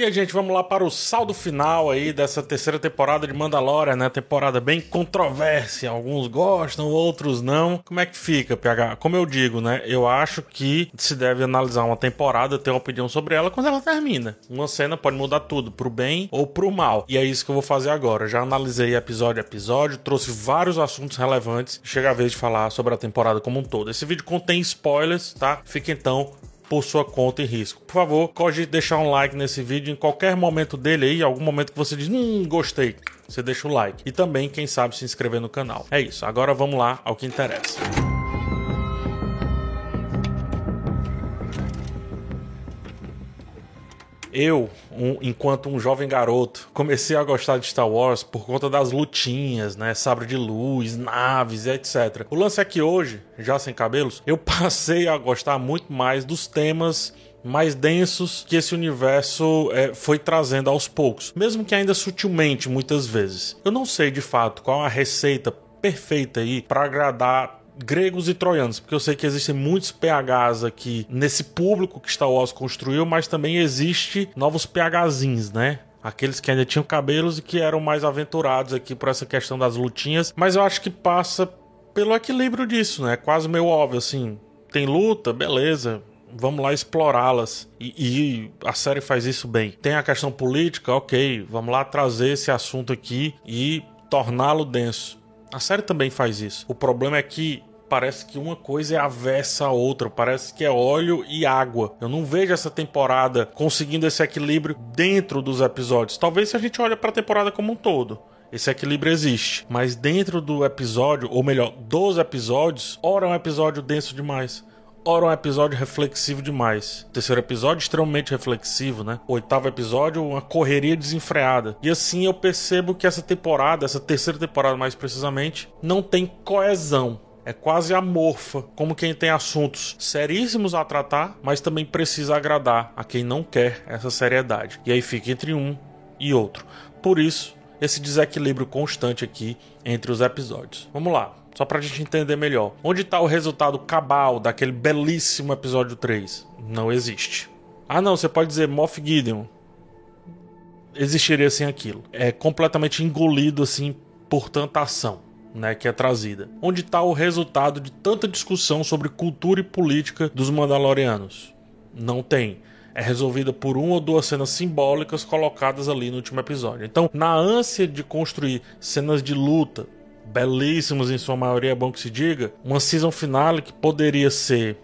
E aí, gente, vamos lá para o saldo final aí dessa terceira temporada de Mandalorian, né? Temporada bem controvérsia. Alguns gostam, outros não. Como é que fica, PH? Como eu digo, né? Eu acho que se deve analisar uma temporada, ter uma opinião sobre ela quando ela termina. Uma cena pode mudar tudo, pro bem ou pro mal. E é isso que eu vou fazer agora. Já analisei episódio a episódio, trouxe vários assuntos relevantes. Chega a vez de falar sobre a temporada como um todo. Esse vídeo contém spoilers, tá? Fica então por sua conta e risco. Por favor, cogite deixar um like nesse vídeo em qualquer momento dele aí, algum momento que você diz, hum, gostei. Você deixa o like. E também, quem sabe, se inscrever no canal. É isso. Agora vamos lá ao que interessa. Eu, um, enquanto um jovem garoto, comecei a gostar de Star Wars por conta das lutinhas, né? Sabre de luz, naves, etc. O lance é que hoje, já sem cabelos, eu passei a gostar muito mais dos temas mais densos que esse universo é, foi trazendo aos poucos, mesmo que ainda sutilmente muitas vezes. Eu não sei de fato qual a receita perfeita aí para agradar gregos e troianos, porque eu sei que existem muitos PHs aqui nesse público que Star Wars construiu, mas também existe novos PHzinhos, né? Aqueles que ainda tinham cabelos e que eram mais aventurados aqui por essa questão das lutinhas, mas eu acho que passa pelo equilíbrio disso, né? Quase meio óbvio assim. Tem luta, beleza, vamos lá explorá-las. E, e, a série faz isso bem. Tem a questão política, ok, vamos lá trazer esse assunto aqui e torná-lo denso. A série também faz isso. O problema é que parece que uma coisa é avessa a outra, parece que é óleo e água. Eu não vejo essa temporada conseguindo esse equilíbrio dentro dos episódios. Talvez se a gente olha para a temporada como um todo. Esse equilíbrio existe, mas dentro do episódio, ou melhor, dos episódios, ora é um episódio denso demais, ora um episódio reflexivo demais. Terceiro episódio extremamente reflexivo, né? Oitavo episódio, uma correria desenfreada. E assim eu percebo que essa temporada, essa terceira temporada mais precisamente, não tem coesão é quase amorfa, como quem tem assuntos seríssimos a tratar, mas também precisa agradar a quem não quer essa seriedade. E aí fica entre um e outro. Por isso, esse desequilíbrio constante aqui entre os episódios. Vamos lá, só pra gente entender melhor. Onde está o resultado cabal daquele belíssimo episódio 3? Não existe. Ah, não, você pode dizer Moff Gideon. Existiria sem aquilo. É completamente engolido assim por tanta ação né, que é trazida. Onde está o resultado de tanta discussão sobre cultura e política dos Mandalorianos? Não tem. É resolvida por uma ou duas cenas simbólicas colocadas ali no último episódio. Então, na ânsia de construir cenas de luta, belíssimas em sua maioria, é bom que se diga, uma season finale que poderia ser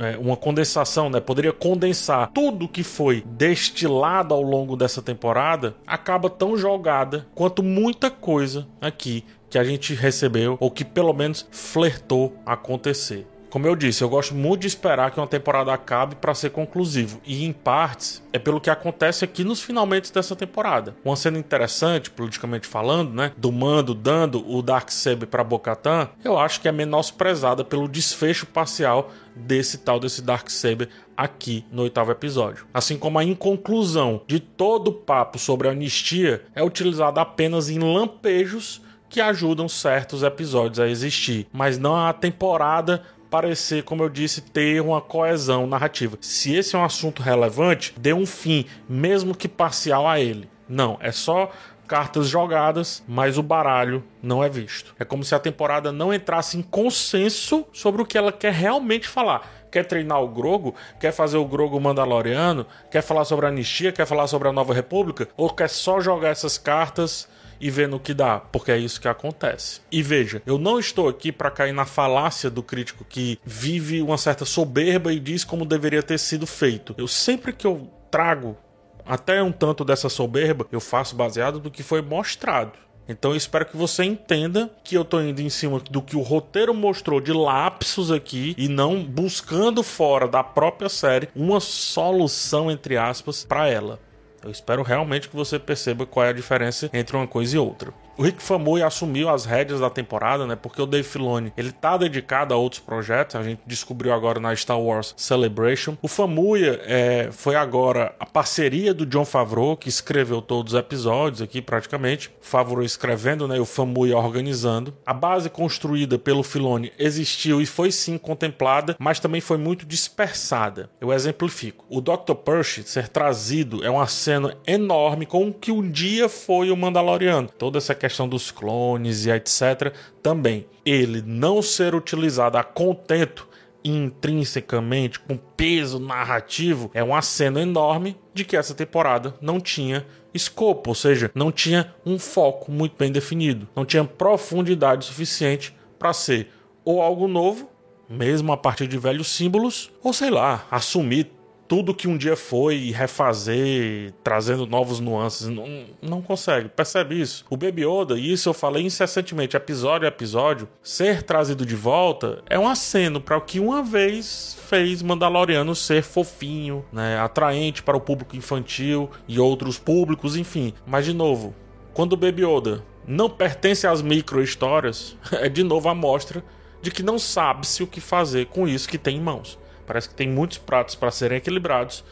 é, uma condensação, né? Poderia condensar tudo que foi destilado ao longo dessa temporada, acaba tão jogada quanto muita coisa aqui que a gente recebeu, ou que pelo menos flertou acontecer. Como eu disse, eu gosto muito de esperar que uma temporada acabe para ser conclusivo, e em partes é pelo que acontece aqui nos finalmente dessa temporada. Uma cena interessante, politicamente falando, né, do Mando dando o Darksaber para Bocatan, eu acho que é menosprezada pelo desfecho parcial desse tal desse Darksaber aqui no oitavo episódio. Assim como a inconclusão de todo o papo sobre a anistia é utilizada apenas em lampejos que ajudam certos episódios a existir, mas não a temporada parecer, como eu disse, ter uma coesão narrativa. Se esse é um assunto relevante, dê um fim, mesmo que parcial a ele. Não, é só cartas jogadas, mas o baralho não é visto. É como se a temporada não entrasse em consenso sobre o que ela quer realmente falar. Quer treinar o Grogo? Quer fazer o Grogo Mandaloriano? Quer falar sobre a anistia? Quer falar sobre a Nova República? Ou quer só jogar essas cartas e ver no que dá, porque é isso que acontece. E veja, eu não estou aqui para cair na falácia do crítico que vive uma certa soberba e diz como deveria ter sido feito. Eu sempre que eu trago até um tanto dessa soberba, eu faço baseado do que foi mostrado. Então eu espero que você entenda que eu tô indo em cima do que o roteiro mostrou de lapsos aqui e não buscando fora da própria série uma solução entre aspas para ela. Eu espero realmente que você perceba qual é a diferença entre uma coisa e outra. O Rick Famuyi assumiu as rédeas da temporada, né? Porque o Dave Filoni, ele tá dedicado a outros projetos, a gente descobriu agora na Star Wars Celebration. O Famuya é, foi agora a parceria do John Favreau, que escreveu todos os episódios aqui praticamente. Favreau escrevendo, né? E o Famuya organizando. A base construída pelo Filoni existiu e foi sim contemplada, mas também foi muito dispersada. Eu exemplifico. O Dr. Percy ser trazido é uma cena enorme com o que um dia foi o Mandaloriano. Toda essa questão dos clones e etc. também. Ele não ser utilizado a contento intrinsecamente, com peso narrativo, é um aceno enorme de que essa temporada não tinha escopo, ou seja, não tinha um foco muito bem definido, não tinha profundidade suficiente para ser ou algo novo, mesmo a partir de velhos símbolos, ou sei lá, assumir tudo que um dia foi e refazer, trazendo novos nuances. Não, não consegue, percebe isso? O Baby Yoda, e isso eu falei incessantemente, episódio a episódio, ser trazido de volta é um aceno para o que uma vez fez Mandaloriano ser fofinho, né, atraente para o público infantil e outros públicos, enfim. Mas de novo, quando o Baby Yoda não pertence às micro histórias, é de novo a mostra de que não sabe-se o que fazer com isso que tem em mãos. Parece que tem muitos pratos para serem equilibrados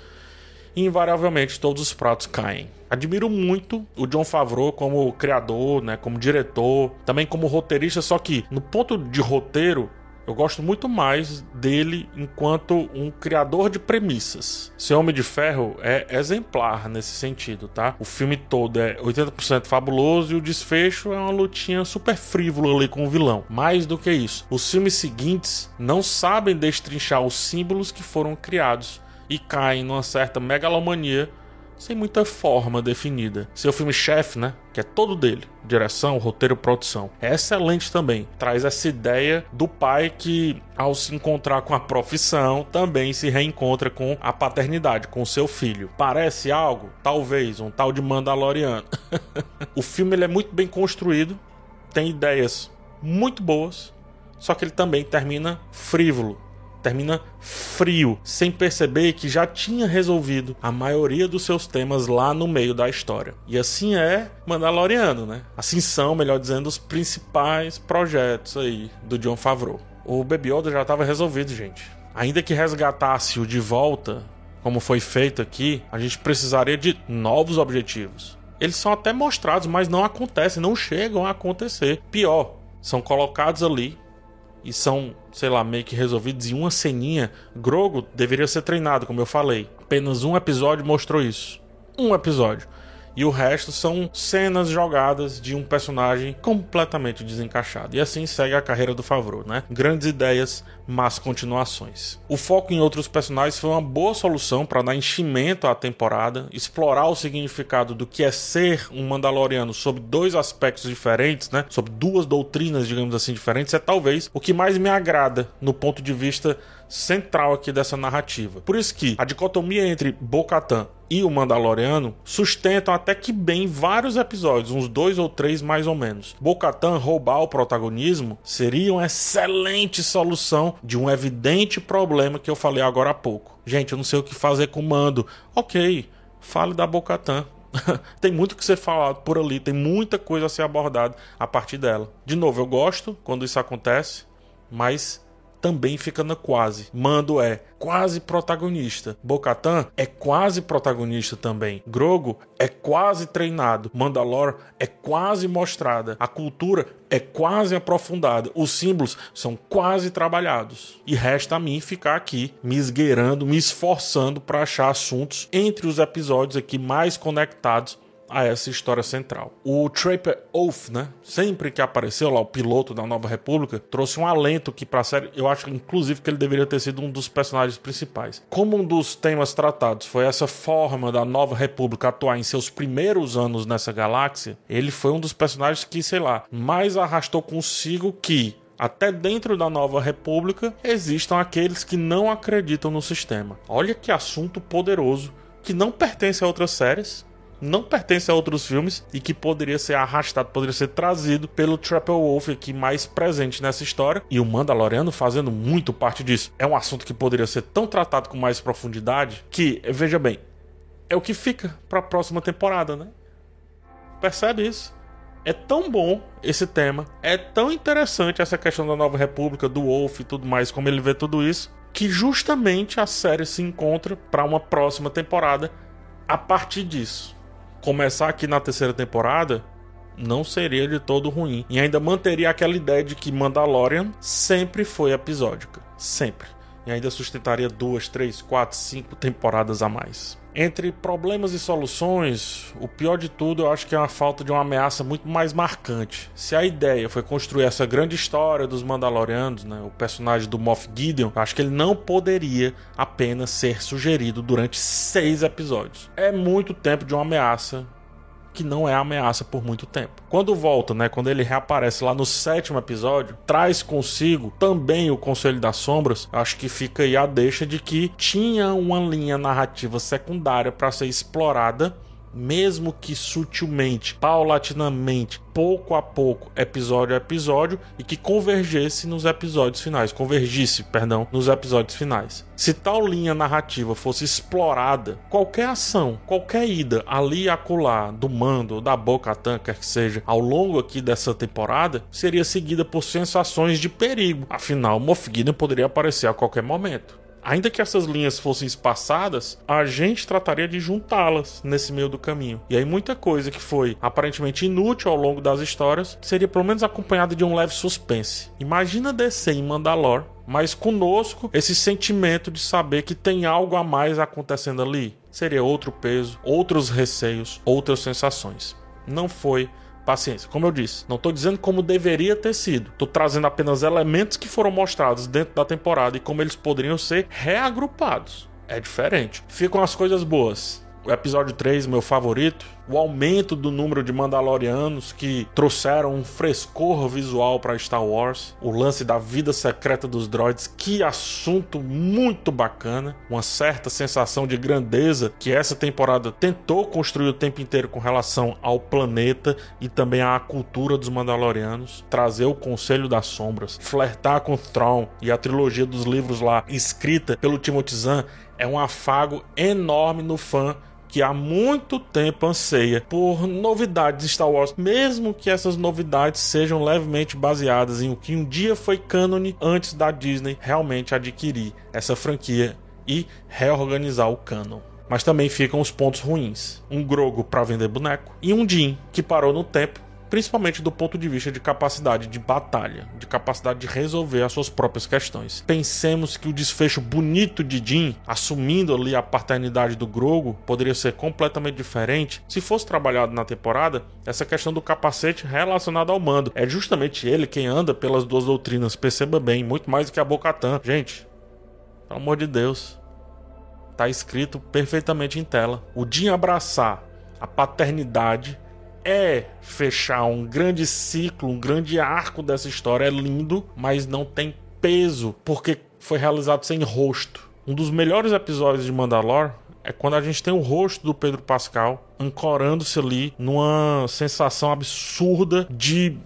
e invariavelmente todos os pratos caem. Admiro muito o John Favreau como criador, né, como diretor, também como roteirista, só que no ponto de roteiro eu gosto muito mais dele enquanto um criador de premissas. Seu Homem de Ferro é exemplar nesse sentido, tá? O filme todo é 80% fabuloso e o desfecho é uma lutinha super frívola ali com o vilão. Mais do que isso, os filmes seguintes não sabem destrinchar os símbolos que foram criados e caem numa certa megalomania sem muita forma definida. Seu filme chefe, né, que é todo dele, direção, roteiro, produção, é excelente também. Traz essa ideia do pai que, ao se encontrar com a profissão, também se reencontra com a paternidade, com seu filho. Parece algo? Talvez, um tal de Mandaloriano. o filme ele é muito bem construído, tem ideias muito boas, só que ele também termina frívolo termina frio, sem perceber que já tinha resolvido a maioria dos seus temas lá no meio da história. E assim é Mandaloriano, né? Assim são, melhor dizendo, os principais projetos aí do John Favreau. O Baby Yoda já estava resolvido, gente. Ainda que resgatasse o de volta, como foi feito aqui, a gente precisaria de novos objetivos. Eles são até mostrados, mas não acontecem, não chegam a acontecer. Pior, são colocados ali e são, sei lá, meio que resolvidos em uma ceninha, Grogo deveria ser treinado, como eu falei. Apenas um episódio mostrou isso. Um episódio e o resto são cenas jogadas de um personagem completamente desencaixado. E assim segue a carreira do Favreau, né? Grandes ideias, mas continuações. O foco em outros personagens foi uma boa solução para dar enchimento à temporada, explorar o significado do que é ser um Mandaloriano sob dois aspectos diferentes, né? Sob duas doutrinas, digamos assim, diferentes, é talvez o que mais me agrada no ponto de vista central aqui dessa narrativa. Por isso que a dicotomia entre Bo-Katan e o Mandaloriano sustentam até que bem vários episódios, uns dois ou três mais ou menos. Bo-Katan roubar o protagonismo seria uma excelente solução de um evidente problema que eu falei agora há pouco. Gente, eu não sei o que fazer com o Mando. Ok, fale da Bo-Katan. tem muito que ser falado por ali, tem muita coisa a ser abordada a partir dela. De novo, eu gosto quando isso acontece, mas também fica na quase. Mando é quase protagonista. Bocatan é quase protagonista também. Grogo é quase treinado. Mandalor é quase mostrada. A cultura é quase aprofundada. Os símbolos são quase trabalhados. E resta a mim ficar aqui me esgueirando, me esforçando para achar assuntos entre os episódios aqui mais conectados a essa história central. O Trapper Oath, né, sempre que apareceu lá, o piloto da Nova República, trouxe um alento que para a série, eu acho inclusive que ele deveria ter sido um dos personagens principais. Como um dos temas tratados foi essa forma da Nova República atuar em seus primeiros anos nessa galáxia, ele foi um dos personagens que, sei lá, mais arrastou consigo que até dentro da nova república existam aqueles que não acreditam no sistema. Olha que assunto poderoso que não pertence a outras séries não pertence a outros filmes e que poderia ser arrastado, poderia ser trazido pelo Trapper Wolf aqui mais presente nessa história e o Mandaloriano fazendo muito parte disso. É um assunto que poderia ser tão tratado com mais profundidade que, veja bem, é o que fica para a próxima temporada, né? Percebe isso? É tão bom esse tema, é tão interessante essa questão da Nova República, do Wolf e tudo mais, como ele vê tudo isso, que justamente a série se encontra para uma próxima temporada a partir disso. Começar aqui na terceira temporada não seria de todo ruim. E ainda manteria aquela ideia de que Mandalorian sempre foi episódica. Sempre. E ainda sustentaria duas, três, quatro, cinco temporadas a mais. Entre problemas e soluções, o pior de tudo eu acho que é a falta de uma ameaça muito mais marcante. Se a ideia foi construir essa grande história dos Mandalorianos, né, o personagem do Moff Gideon, eu acho que ele não poderia apenas ser sugerido durante seis episódios. É muito tempo de uma ameaça que não é ameaça por muito tempo. Quando volta, né, quando ele reaparece lá no sétimo episódio, traz consigo também o Conselho das Sombras. Acho que fica aí a deixa de que tinha uma linha narrativa secundária para ser explorada mesmo que sutilmente, paulatinamente, pouco a pouco, episódio a episódio, e que convergesse nos episódios finais, convergisse, perdão, nos episódios finais. Se tal linha narrativa fosse explorada, qualquer ação, qualquer ida ali e acolá do mando, da boca quer que seja, ao longo aqui dessa temporada, seria seguida por sensações de perigo. Afinal, Moff Gideon poderia aparecer a qualquer momento. Ainda que essas linhas fossem espaçadas, a gente trataria de juntá-las nesse meio do caminho. E aí muita coisa que foi aparentemente inútil ao longo das histórias seria pelo menos acompanhada de um leve suspense. Imagina descer em Mandalor, mas conosco esse sentimento de saber que tem algo a mais acontecendo ali. Seria outro peso, outros receios, outras sensações. Não foi paciência. Como eu disse, não estou dizendo como deveria ter sido. Estou trazendo apenas elementos que foram mostrados dentro da temporada e como eles poderiam ser reagrupados. É diferente. Ficam as coisas boas. O episódio 3, meu favorito, o aumento do número de Mandalorianos que trouxeram um frescor visual para Star Wars, o lance da vida secreta dos droids, que assunto muito bacana, uma certa sensação de grandeza que essa temporada tentou construir o tempo inteiro com relação ao planeta e também à cultura dos Mandalorianos, trazer o Conselho das Sombras, flertar com Thrawn e a trilogia dos livros lá escrita pelo Timothy Zahn é um afago enorme no fã que há muito tempo anseia por novidades de Star Wars, mesmo que essas novidades sejam levemente baseadas em o que um dia foi cânone antes da Disney realmente adquirir essa franquia e reorganizar o canon. Mas também ficam os pontos ruins. Um Grogo para vender boneco e um Din que parou no tempo principalmente do ponto de vista de capacidade de batalha, de capacidade de resolver as suas próprias questões. Pensemos que o desfecho bonito de Jin, assumindo ali a paternidade do Grogo, poderia ser completamente diferente se fosse trabalhado na temporada essa questão do capacete relacionado ao mando. É justamente ele quem anda pelas duas doutrinas, perceba bem, muito mais do que a Bocatan. Gente, pelo amor de Deus. Tá escrito perfeitamente em tela. O Jin abraçar a paternidade é fechar um grande ciclo, um grande arco dessa história. É lindo, mas não tem peso, porque foi realizado sem rosto. Um dos melhores episódios de Mandalore é quando a gente tem o rosto do Pedro Pascal ancorando-se ali numa sensação absurda de,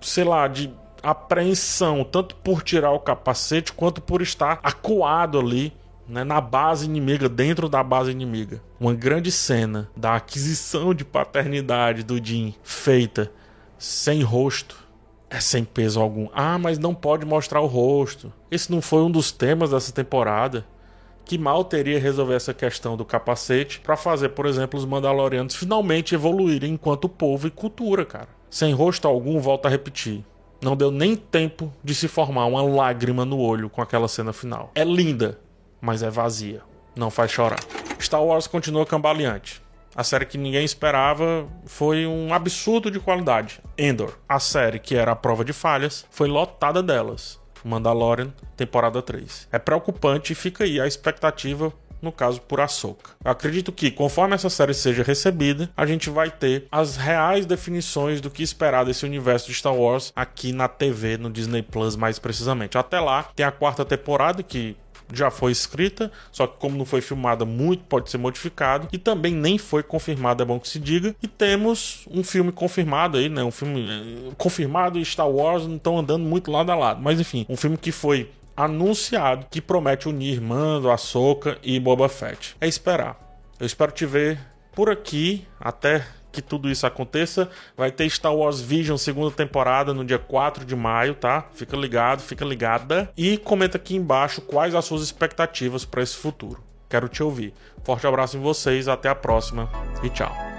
sei lá, de apreensão, tanto por tirar o capacete quanto por estar acuado ali né, na base inimiga, dentro da base inimiga. Uma grande cena da aquisição de paternidade do Jim feita sem rosto é sem peso algum. Ah, mas não pode mostrar o rosto. Esse não foi um dos temas dessa temporada. Que mal teria resolver essa questão do capacete para fazer, por exemplo, os Mandalorianos finalmente evoluírem enquanto povo e cultura, cara. Sem rosto algum, volta a repetir. Não deu nem tempo de se formar uma lágrima no olho com aquela cena final. É linda, mas é vazia. Não faz chorar. Star Wars continua cambaleante. A série que ninguém esperava foi um absurdo de qualidade. Endor, a série que era a prova de falhas, foi lotada delas. Mandalorian, temporada 3. É preocupante e fica aí a expectativa no caso por Ahsoka. Eu acredito que, conforme essa série seja recebida, a gente vai ter as reais definições do que esperar desse universo de Star Wars aqui na TV, no Disney Plus mais precisamente. Até lá, tem a quarta temporada que já foi escrita, só que como não foi filmada, muito pode ser modificado e também nem foi confirmado, é bom que se diga. E temos um filme confirmado aí, né? Um filme eh, confirmado e Star Wars não estão andando muito lado a lado, mas enfim, um filme que foi anunciado que promete unir Mando, Ahsoka e Boba Fett. É esperar. Eu espero te ver por aqui até que tudo isso aconteça. Vai ter Star Wars Vision segunda temporada no dia 4 de maio, tá? Fica ligado, fica ligada. E comenta aqui embaixo quais as suas expectativas para esse futuro. Quero te ouvir. Forte abraço em vocês, até a próxima e tchau.